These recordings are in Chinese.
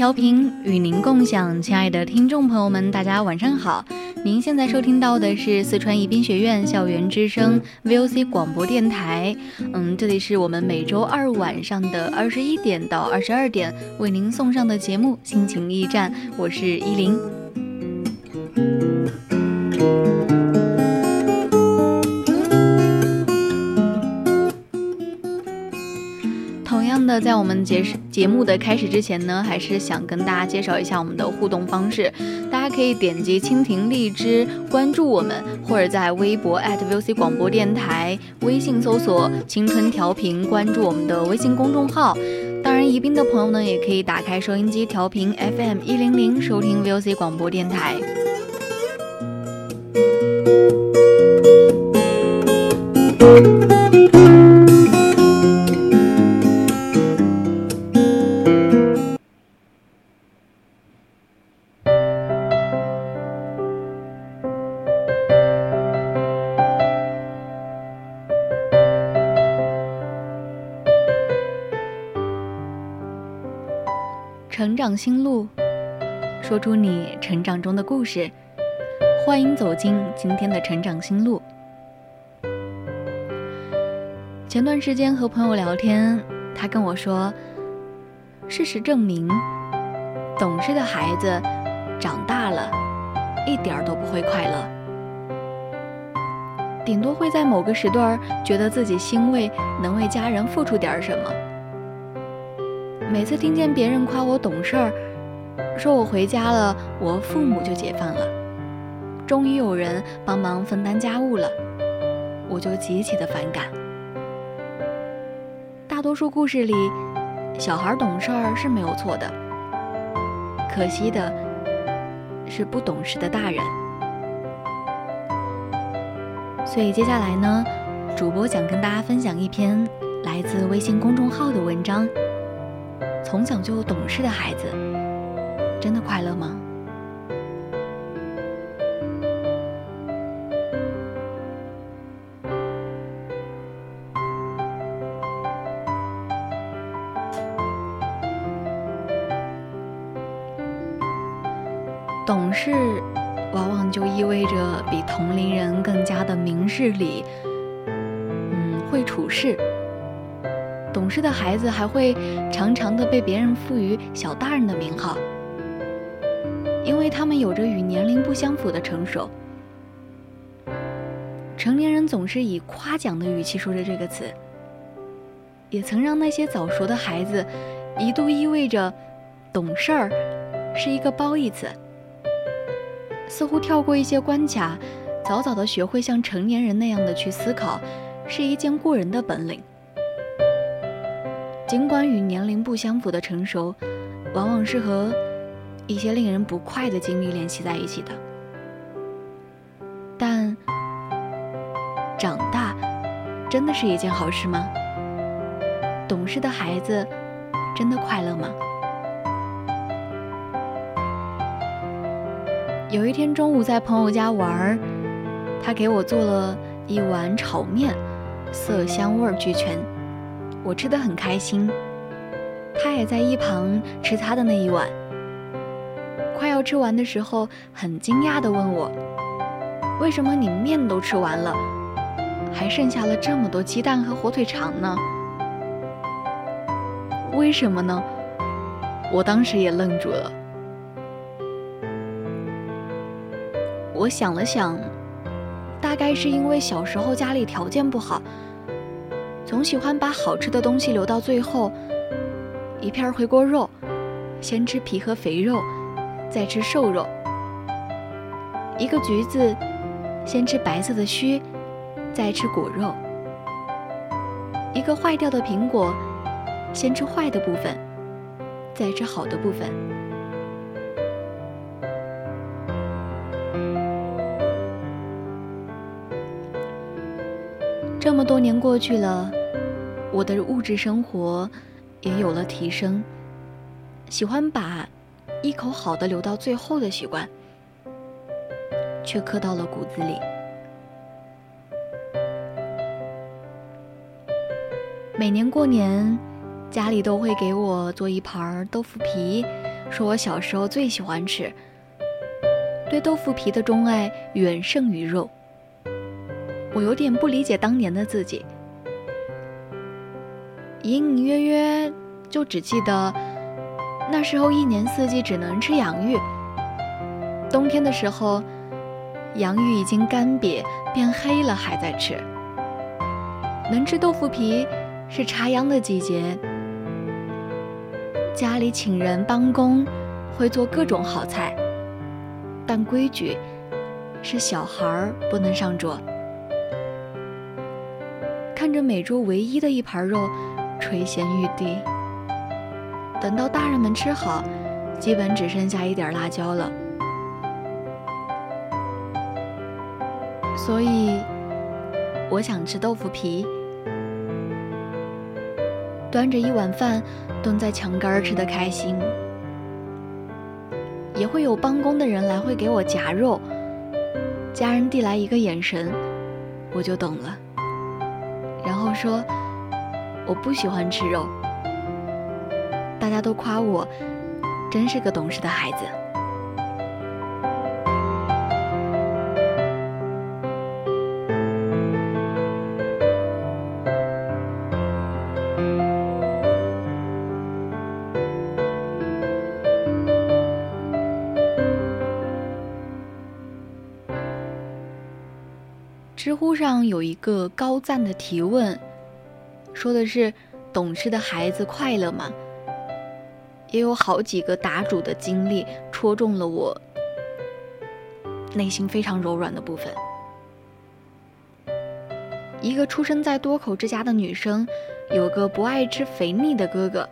调频与您共享，亲爱的听众朋友们，大家晚上好。您现在收听到的是四川宜宾学院校园之声 VOC 广播电台。嗯，这里是我们每周二晚上的二十一点到二十二点为您送上的节目《心情驿站》，我是依林。那在我们节节目的开始之前呢，还是想跟大家介绍一下我们的互动方式。大家可以点击蜻蜓荔枝关注我们，或者在微博 @VOC 广播电台、微信搜索“青春调频”关注我们的微信公众号。当然，宜宾的朋友呢，也可以打开收音机调频 FM 一零零收听 VOC 广播电台。心路，说出你成长中的故事。欢迎走进今天的成长心路。前段时间和朋友聊天，他跟我说，事实证明，懂事的孩子长大了，一点儿都不会快乐，顶多会在某个时段觉得自己欣慰，能为家人付出点什么。每次听见别人夸我懂事儿，说我回家了，我父母就解放了，终于有人帮忙分担家务了，我就极其的反感。大多数故事里，小孩懂事儿是没有错的，可惜的是不懂事的大人。所以接下来呢，主播想跟大家分享一篇来自微信公众号的文章。从小就懂事的孩子，真的快乐吗？懂事，往往就意味着比同龄人更加的明事理，嗯，会处事。懂事的孩子还会常常的被别人赋予“小大人”的名号，因为他们有着与年龄不相符的成熟。成年人总是以夸奖的语气说着这个词，也曾让那些早熟的孩子一度意味着懂事儿是一个褒义词，似乎跳过一些关卡，早早的学会像成年人那样的去思考，是一件过人的本领。尽管与年龄不相符的成熟，往往是和一些令人不快的经历联系在一起的，但长大真的是一件好事吗？懂事的孩子真的快乐吗？有一天中午在朋友家玩儿，他给我做了一碗炒面，色香味俱全。我吃的很开心，他也在一旁吃他的那一碗。快要吃完的时候，很惊讶地问我：“为什么你面都吃完了，还剩下了这么多鸡蛋和火腿肠呢？”为什么呢？我当时也愣住了。我想了想，大概是因为小时候家里条件不好，总喜欢把好吃的东西留到最后。一片回锅肉，先吃皮和肥肉，再吃瘦肉；一个橘子，先吃白色的须，再吃果肉；一个坏掉的苹果，先吃坏的部分，再吃好的部分。这么多年过去了，我的物质生活也有了提升，喜欢把一口好的留到最后的习惯，却刻到了骨子里。每年过年，家里都会给我做一盘豆腐皮，说我小时候最喜欢吃，对豆腐皮的钟爱远胜于肉。我有点不理解当年的自己，隐隐约约就只记得那时候一年四季只能吃洋芋，冬天的时候洋芋已经干瘪变黑了还在吃，能吃豆腐皮是插秧的季节，家里请人帮工会做各种好菜，但规矩是小孩儿不能上桌。看着每桌唯一的一盘肉垂涎欲滴，等到大人们吃好，基本只剩下一点辣椒了。所以，我想吃豆腐皮，端着一碗饭蹲在墙根儿吃的开心。也会有帮工的人来会给我夹肉，家人递来一个眼神，我就懂了。然后说：“我不喜欢吃肉。”大家都夸我，真是个懂事的孩子。知乎上有一个高赞的提问，说的是懂事的孩子快乐吗？也有好几个答主的经历戳中了我内心非常柔软的部分。一个出生在多口之家的女生，有个不爱吃肥腻的哥哥，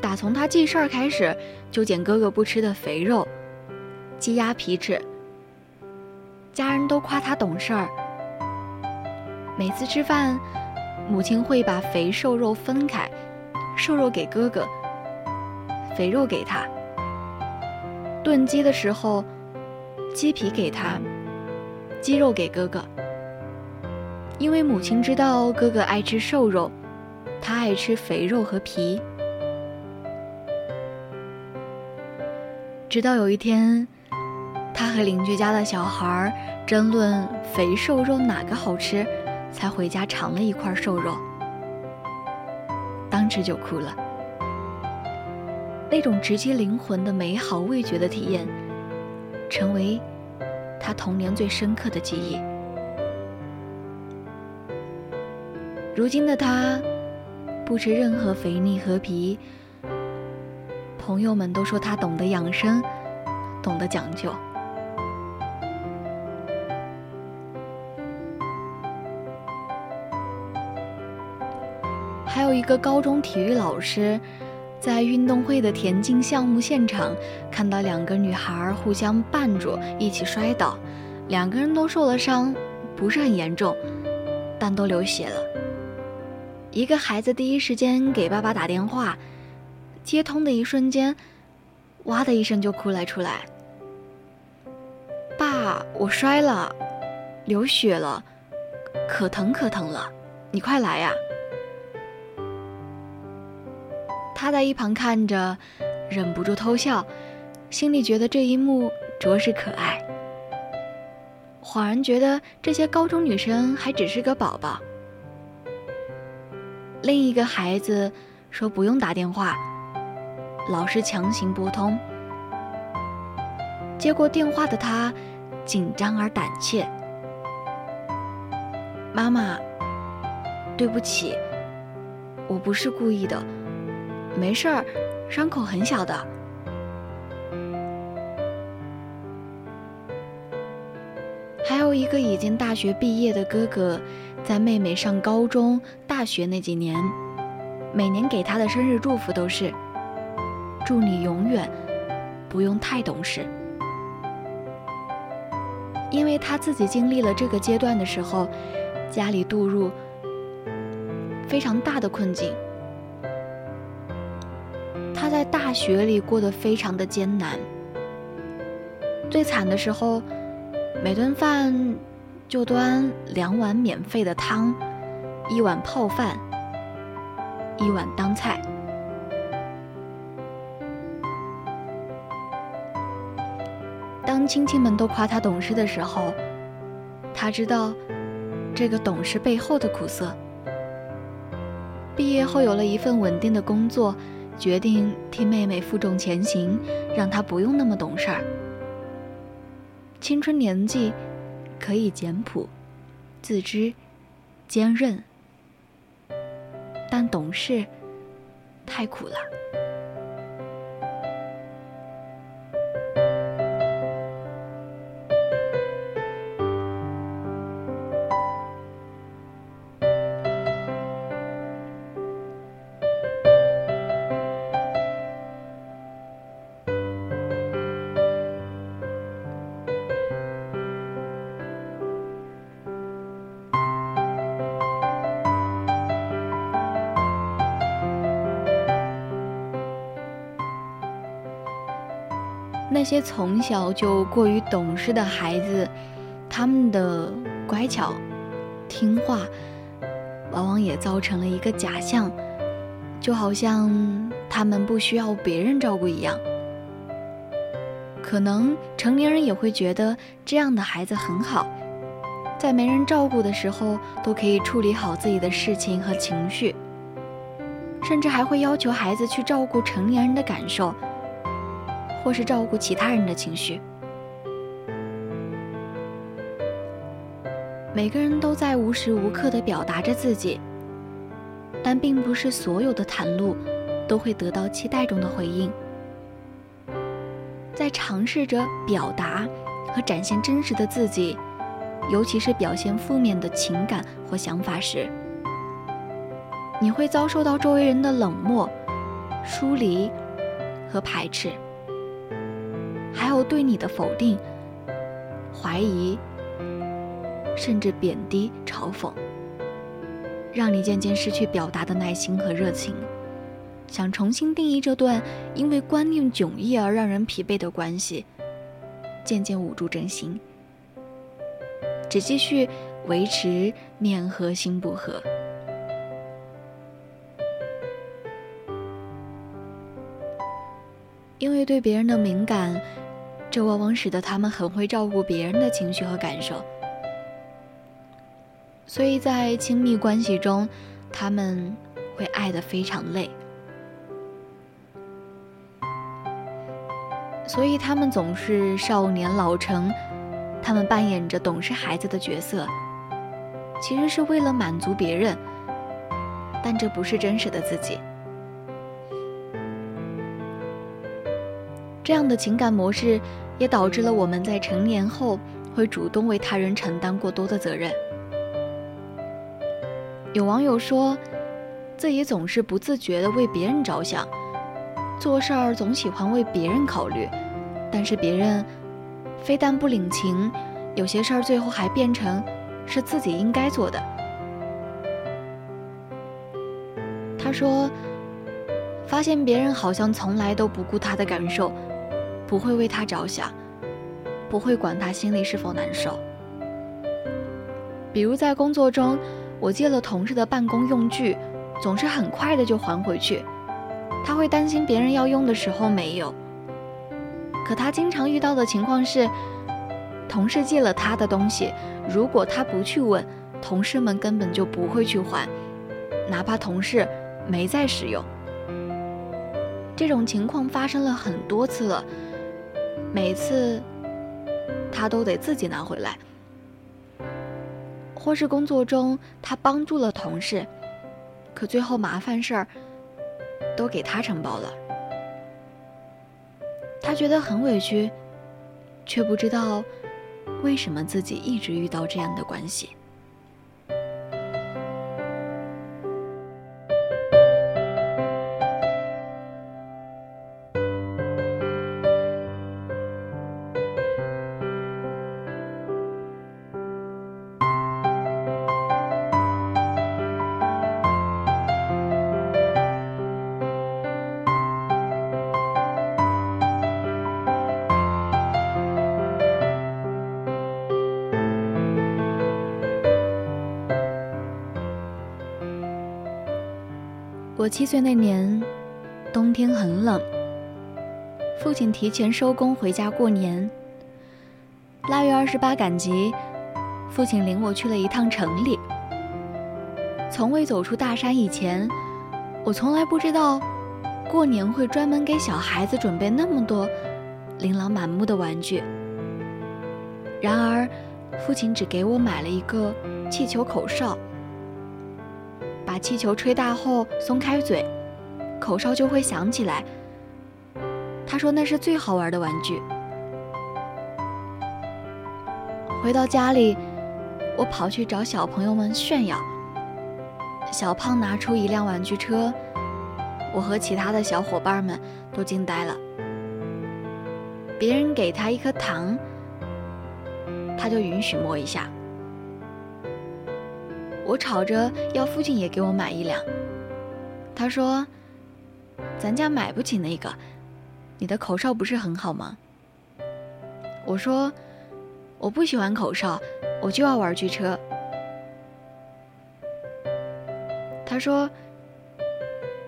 打从他记事儿开始，就捡哥哥不吃的肥肉，鸡鸭皮吃。家人都夸他懂事儿。每次吃饭，母亲会把肥瘦肉分开，瘦肉给哥哥，肥肉给他。炖鸡的时候，鸡皮给他，鸡肉给哥哥。因为母亲知道哥哥爱吃瘦肉，他爱吃肥肉和皮。直到有一天。他和邻居家的小孩争论肥瘦肉哪个好吃，才回家尝了一块瘦肉，当时就哭了。那种直击灵魂的美好味觉的体验，成为他童年最深刻的记忆。如今的他，不吃任何肥腻和皮，朋友们都说他懂得养生，懂得讲究。有一个高中体育老师，在运动会的田径项目现场，看到两个女孩互相绊住，一起摔倒，两个人都受了伤，不是很严重，但都流血了。一个孩子第一时间给爸爸打电话，接通的一瞬间，哇的一声就哭了出来：“爸，我摔了，流血了，可疼可疼了，你快来呀！”他在一旁看着，忍不住偷笑，心里觉得这一幕着实可爱。恍然觉得这些高中女生还只是个宝宝。另一个孩子说不用打电话，老师强行拨通。接过电话的他紧张而胆怯。妈妈，对不起，我不是故意的，没事儿，伤口很小的。还有一个已经大学毕业的哥哥，在妹妹上高中、大学那几年，每年给她的生日祝福都是：祝你永远不用太懂事。因为他自己经历了这个阶段的时候，家里度入非常大的困境，大学里过得非常的艰难。最惨的时候，每顿饭就端两碗免费的汤，一碗泡饭，一碗当菜。当亲戚们都夸他懂事的时候，他知道这个懂事背后的苦涩。毕业后有了一份稳定的工作，决定替妹妹负重前行，让她不用那么懂事儿。青春年纪可以简朴、自知、坚韧，但懂事太苦了。那些从小就过于懂事的孩子，他们的乖巧、听话，往往也造成了一个假象，就好像他们不需要别人照顾一样。可能成年人也会觉得这样的孩子很好，在没人照顾的时候都可以处理好自己的事情和情绪，甚至还会要求孩子去照顾成年人的感受。或是照顾其他人的情绪，每个人都在无时无刻的表达着自己，但并不是所有的袒露都会得到期待中的回应。在尝试着表达和展现真实的自己，尤其是表现负面的情感或想法时，你会遭受到周围人的冷漠、疏离和排斥。还有对你的否定、怀疑，甚至贬低、嘲讽，让你渐渐失去表达的耐心和热情。想重新定义这段因为观念迥异而让人疲惫的关系，渐渐捂住真心，只继续维持面和心不和。因为对别人的敏感。这往往使得他们很会照顾别人的情绪和感受，所以在亲密关系中，他们会爱得非常累。所以他们总是少年老成，他们扮演着懂事孩子的角色，其实是为了满足别人，但这不是真实的自己。这样的情感模式，也导致了我们在成年后会主动为他人承担过多的责任。有网友说，自己总是不自觉地为别人着想，做事儿总喜欢为别人考虑，但是别人非但不领情，有些事儿最后还变成是自己应该做的。他说，发现别人好像从来都不顾他的感受。不会为他着想，不会管他心里是否难受。比如在工作中，我借了同事的办公用具，总是很快的就还回去。他会担心别人要用的时候没有。可他经常遇到的情况是，同事借了他的东西，如果他不去问，同事们根本就不会去还，哪怕同事没在使用。这种情况发生了很多次了，每次他都得自己拿回来，或是工作中他帮助了同事，可最后麻烦事儿都给他承包了。他觉得很委屈，却不知道为什么自己一直遇到这样的关系。我七岁那年，冬天很冷。父亲提前收工回家过年。腊月二十八赶集，父亲领我去了一趟城里。从未走出大山以前，我从来不知道，过年会专门给小孩子准备那么多琳琅满目的玩具。然而，父亲只给我买了一个气球口哨。把气球吹大后松开嘴，口哨就会响起来。他说那是最好玩的玩具。回到家里，我跑去找小朋友们炫耀。小胖拿出一辆玩具车，我和其他的小伙伴们都惊呆了。别人给他一颗糖，他就允许摸一下。我吵着要父亲也给我买一辆，他说：“咱家买不起那个，你的口哨不是很好吗？”我说：“我不喜欢口哨，我就要玩具车。”他说：“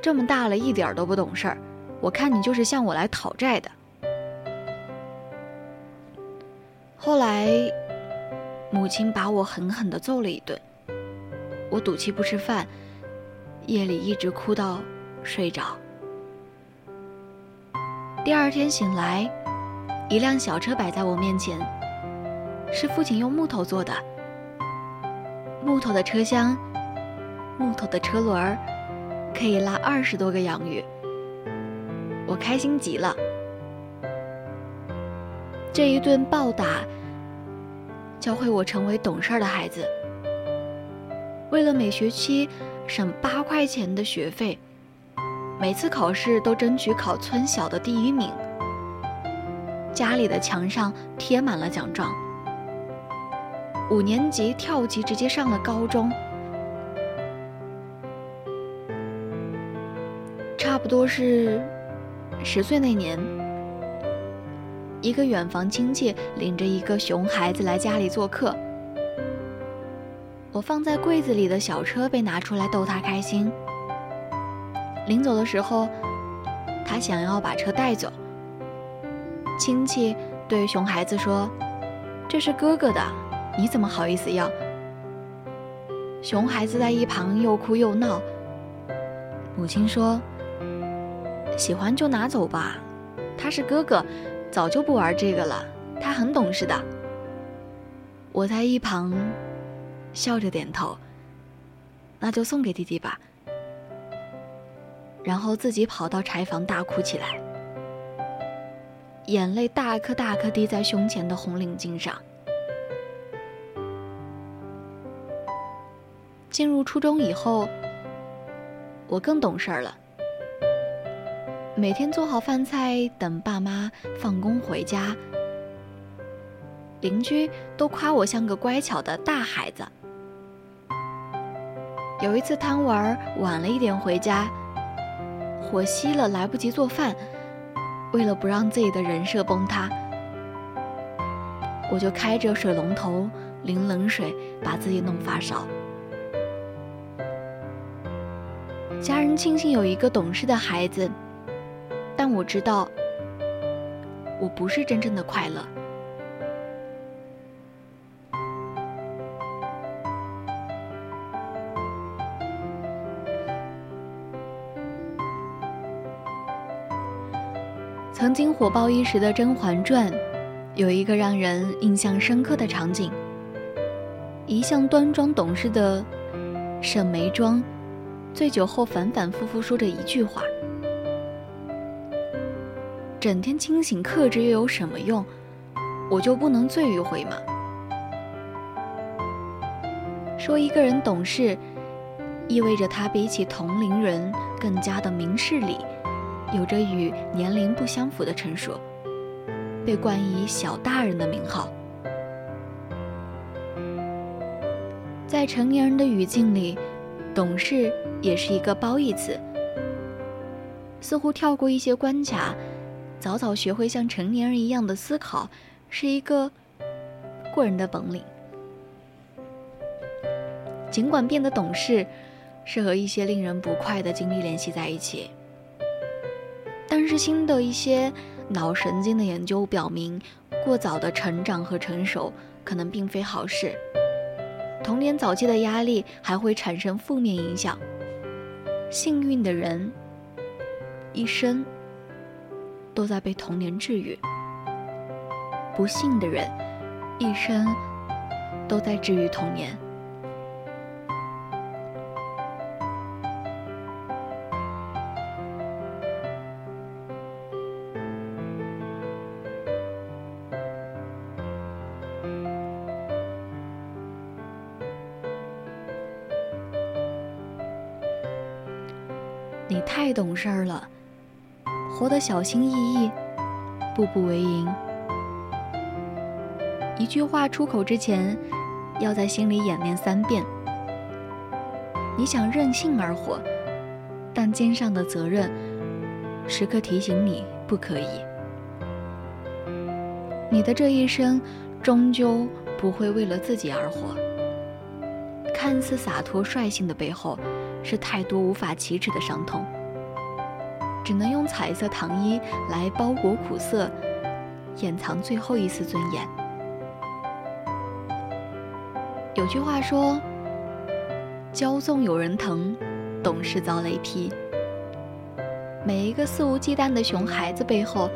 这么大了一点都不懂事儿，我看你就是向我来讨债的。”后来，母亲把我狠狠的揍了一顿。我赌气不吃饭，夜里一直哭到睡着。第二天醒来，一辆小车摆在我面前，是父亲用木头做的。木头的车厢，木头的车轮儿，可以拉二十多个洋芋。我开心极了。这一顿暴打，教会我成为懂事的孩子。为了每学期省八块钱的学费，每次考试都争取考村小的第一名。家里的墙上贴满了奖状。五年级跳级直接上了高中，差不多是十岁那年，一个远房亲戚领着一个熊孩子来家里做客。我放在柜子里的小车被拿出来逗他开心。临走的时候，他想要把车带走。亲戚对熊孩子说：“这是哥哥的，你怎么好意思要？”熊孩子在一旁又哭又闹。母亲说：“喜欢就拿走吧，他是哥哥，早就不玩这个了。他很懂事的。”我在一旁。笑着点头，那就送给弟弟吧。然后自己跑到柴房大哭起来，眼泪大颗大颗滴在胸前的红领巾上。进入初中以后，我更懂事儿了，每天做好饭菜等爸妈放工回家，邻居都夸我像个乖巧的大孩子。有一次贪玩晚了一点回家，火熄了来不及做饭，为了不让自己的人设崩塌，我就开着水龙头淋冷水把自己弄发烧。家人庆幸有一个懂事的孩子，但我知道，我不是真正的快乐。曾经火爆一时的《甄嬛传》，有一个让人印象深刻的场景：一向端庄懂事的沈眉庄，醉酒后反反复复说着一句话：“整天清醒克制又有什么用？我就不能醉一回吗？”说一个人懂事，意味着他比起同龄人更加的明事理，有着与年龄不相符的成熟，被冠以“小大人”的名号。在成年人的语境里，懂事也是一个褒义词，似乎跳过一些关卡，早早学会像成年人一样的思考，是一个过人的本领。尽管变得懂事，是和一些令人不快的经历联系在一起，是新的一些脑神经的研究表明，过早的成长和成熟可能并非好事。童年早期的压力还会产生负面影响。幸运的人，一生都在被童年治愈；不幸的人，一生都在治愈童年。你太懂事儿了，活得小心翼翼，步步为营。一句话出口之前，要在心里演练三遍。你想任性而活，但肩上的责任时刻提醒你不可以。你的这一生终究不会为了自己而活。看似洒脱率性的背后。是太多无法启齿的伤痛，只能用彩色糖衣来包裹苦涩，掩藏最后一丝尊严。有句话说：“骄纵有人疼，懂事遭雷劈。”每一个肆无忌惮的熊孩子背后，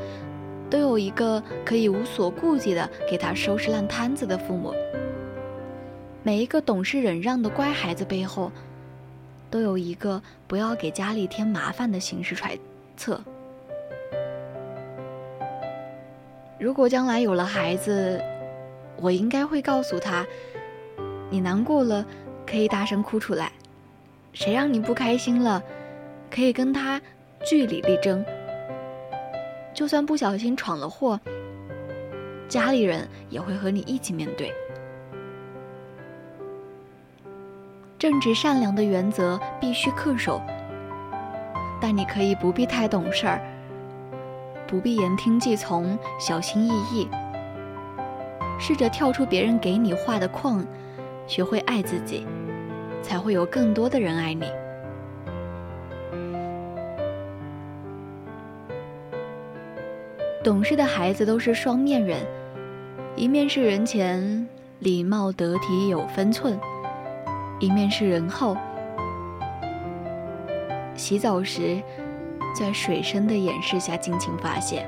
都有一个可以无所顾忌的给他收拾烂摊子的父母。每一个懂事忍让的乖孩子背后，都有一个不要给家里添麻烦的形式揣测。如果将来有了孩子，我应该会告诉他：你难过了，可以大声哭出来；谁让你不开心了，可以跟他据理力争。就算不小心闯了祸，家里人也会和你一起面对。正直善良的原则必须恪守，但你可以不必太懂事儿，不必言听计从，小心翼翼。试着跳出别人给你画的框，学会爱自己，才会有更多的人爱你。懂事的孩子都是双面人，一面是人前礼貌得体有分寸。一面是人后，洗澡时在水声的掩饰下尽情发泄，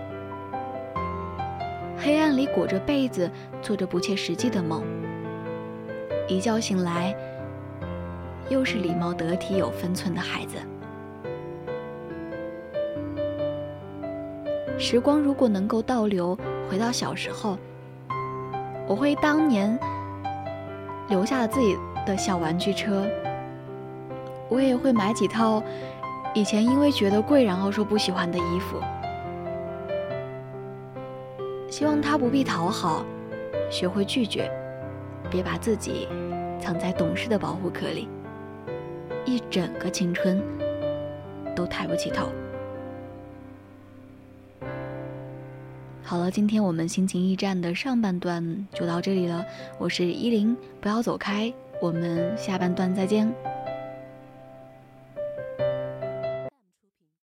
黑暗里裹着被子做着不切实际的梦，一觉醒来又是礼貌得体有分寸的孩子。时光如果能够倒流回到小时候，我会当年留下了自己。的小玩具车，我也会买几套以前因为觉得贵然后说不喜欢的衣服。希望他不必讨好，学会拒绝，别把自己藏在懂事的保护壳里，一整个青春都抬不起头。好了，今天我们心情驿站的上半段就到这里了，我是依林，不要走开。我们下半段再见。